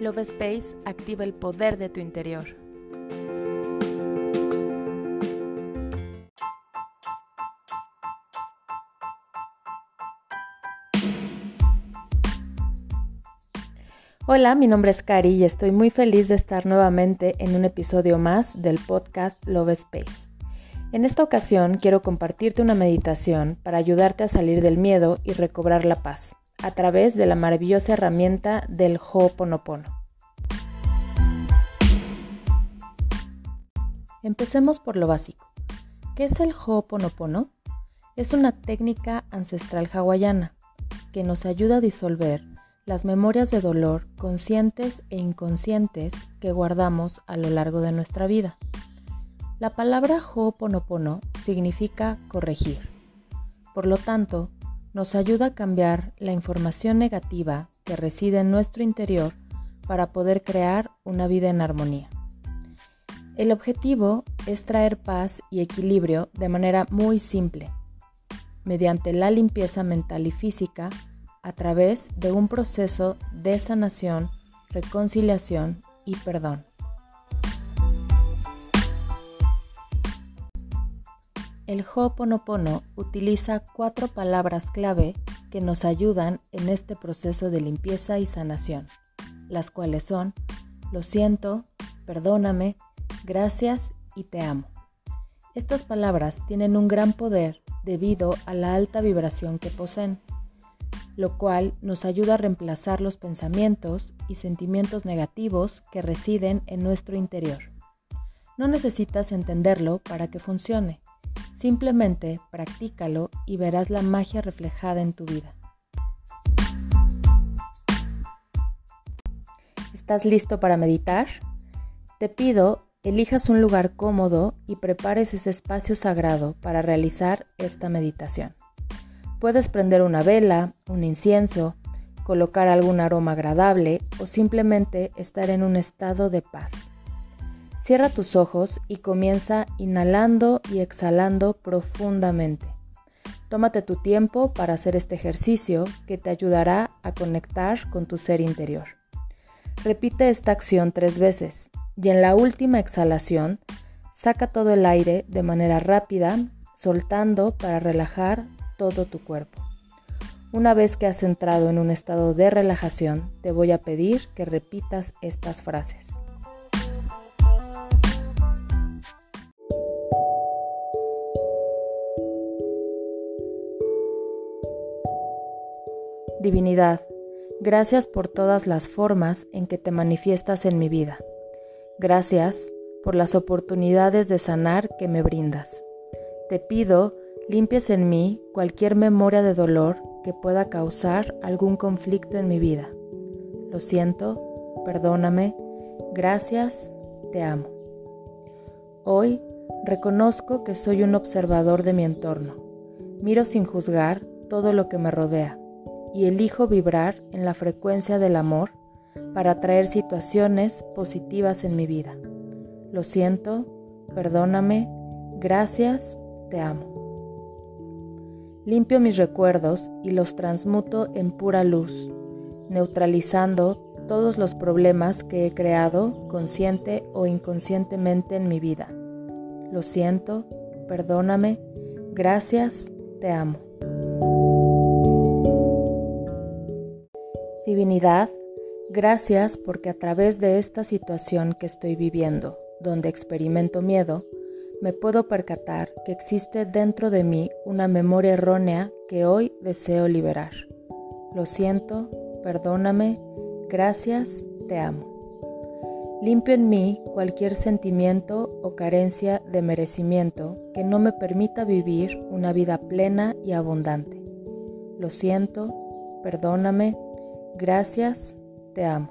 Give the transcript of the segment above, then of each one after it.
Love Space activa el poder de tu interior. Hola, mi nombre es Cari y estoy muy feliz de estar nuevamente en un episodio más del podcast Love Space. En esta ocasión quiero compartirte una meditación para ayudarte a salir del miedo y recobrar la paz a través de la maravillosa herramienta del Ho'oponopono. Empecemos por lo básico. ¿Qué es el Ho'oponopono? Es una técnica ancestral hawaiana que nos ayuda a disolver las memorias de dolor conscientes e inconscientes que guardamos a lo largo de nuestra vida. La palabra Ho'oponopono significa corregir. Por lo tanto, nos ayuda a cambiar la información negativa que reside en nuestro interior para poder crear una vida en armonía. El objetivo es traer paz y equilibrio de manera muy simple, mediante la limpieza mental y física a través de un proceso de sanación, reconciliación y perdón. El Ho'oponopono utiliza cuatro palabras clave que nos ayudan en este proceso de limpieza y sanación, las cuales son lo siento, perdóname, gracias y te amo. Estas palabras tienen un gran poder debido a la alta vibración que poseen, lo cual nos ayuda a reemplazar los pensamientos y sentimientos negativos que residen en nuestro interior. No necesitas entenderlo para que funcione Simplemente practícalo y verás la magia reflejada en tu vida. ¿Estás listo para meditar? Te pido, elijas un lugar cómodo y prepares ese espacio sagrado para realizar esta meditación. Puedes prender una vela, un incienso, colocar algún aroma agradable o simplemente estar en un estado de paz. Cierra tus ojos y comienza inhalando y exhalando profundamente. Tómate tu tiempo para hacer este ejercicio que te ayudará a conectar con tu ser interior. Repite esta acción tres veces y en la última exhalación saca todo el aire de manera rápida, soltando para relajar todo tu cuerpo. Una vez que has entrado en un estado de relajación, te voy a pedir que repitas estas frases. Divinidad, gracias por todas las formas en que te manifiestas en mi vida. Gracias por las oportunidades de sanar que me brindas. Te pido limpies en mí cualquier memoria de dolor que pueda causar algún conflicto en mi vida. Lo siento, perdóname, gracias, te amo. Hoy reconozco que soy un observador de mi entorno. Miro sin juzgar todo lo que me rodea y elijo vibrar en la frecuencia del amor para atraer situaciones positivas en mi vida. Lo siento, perdóname, gracias, te amo. Limpio mis recuerdos y los transmuto en pura luz, neutralizando todos los problemas que he creado consciente o inconscientemente en mi vida. Lo siento, perdóname, gracias, te amo. Divinidad, gracias porque a través de esta situación que estoy viviendo, donde experimento miedo, me puedo percatar que existe dentro de mí una memoria errónea que hoy deseo liberar. Lo siento, perdóname, gracias, te amo. Limpio en mí cualquier sentimiento o carencia de merecimiento que no me permita vivir una vida plena y abundante. Lo siento, perdóname, Gracias, te amo.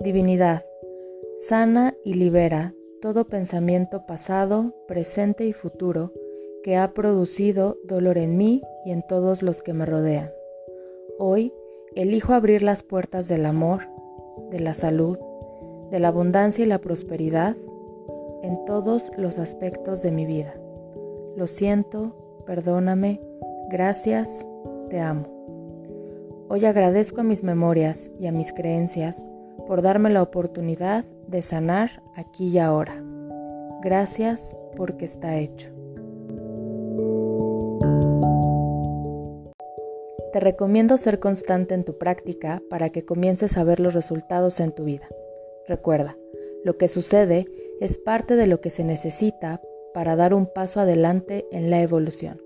Divinidad, sana y libera todo pensamiento pasado, presente y futuro que ha producido dolor en mí y en todos los que me rodean. Hoy elijo abrir las puertas del amor, de la salud, de la abundancia y la prosperidad en todos los aspectos de mi vida. Lo siento, perdóname, Gracias, te amo. Hoy agradezco a mis memorias y a mis creencias por darme la oportunidad de sanar aquí y ahora. Gracias porque está hecho. Te recomiendo ser constante en tu práctica para que comiences a ver los resultados en tu vida. Recuerda, lo que sucede es parte de lo que se necesita para dar un paso adelante en la evolución.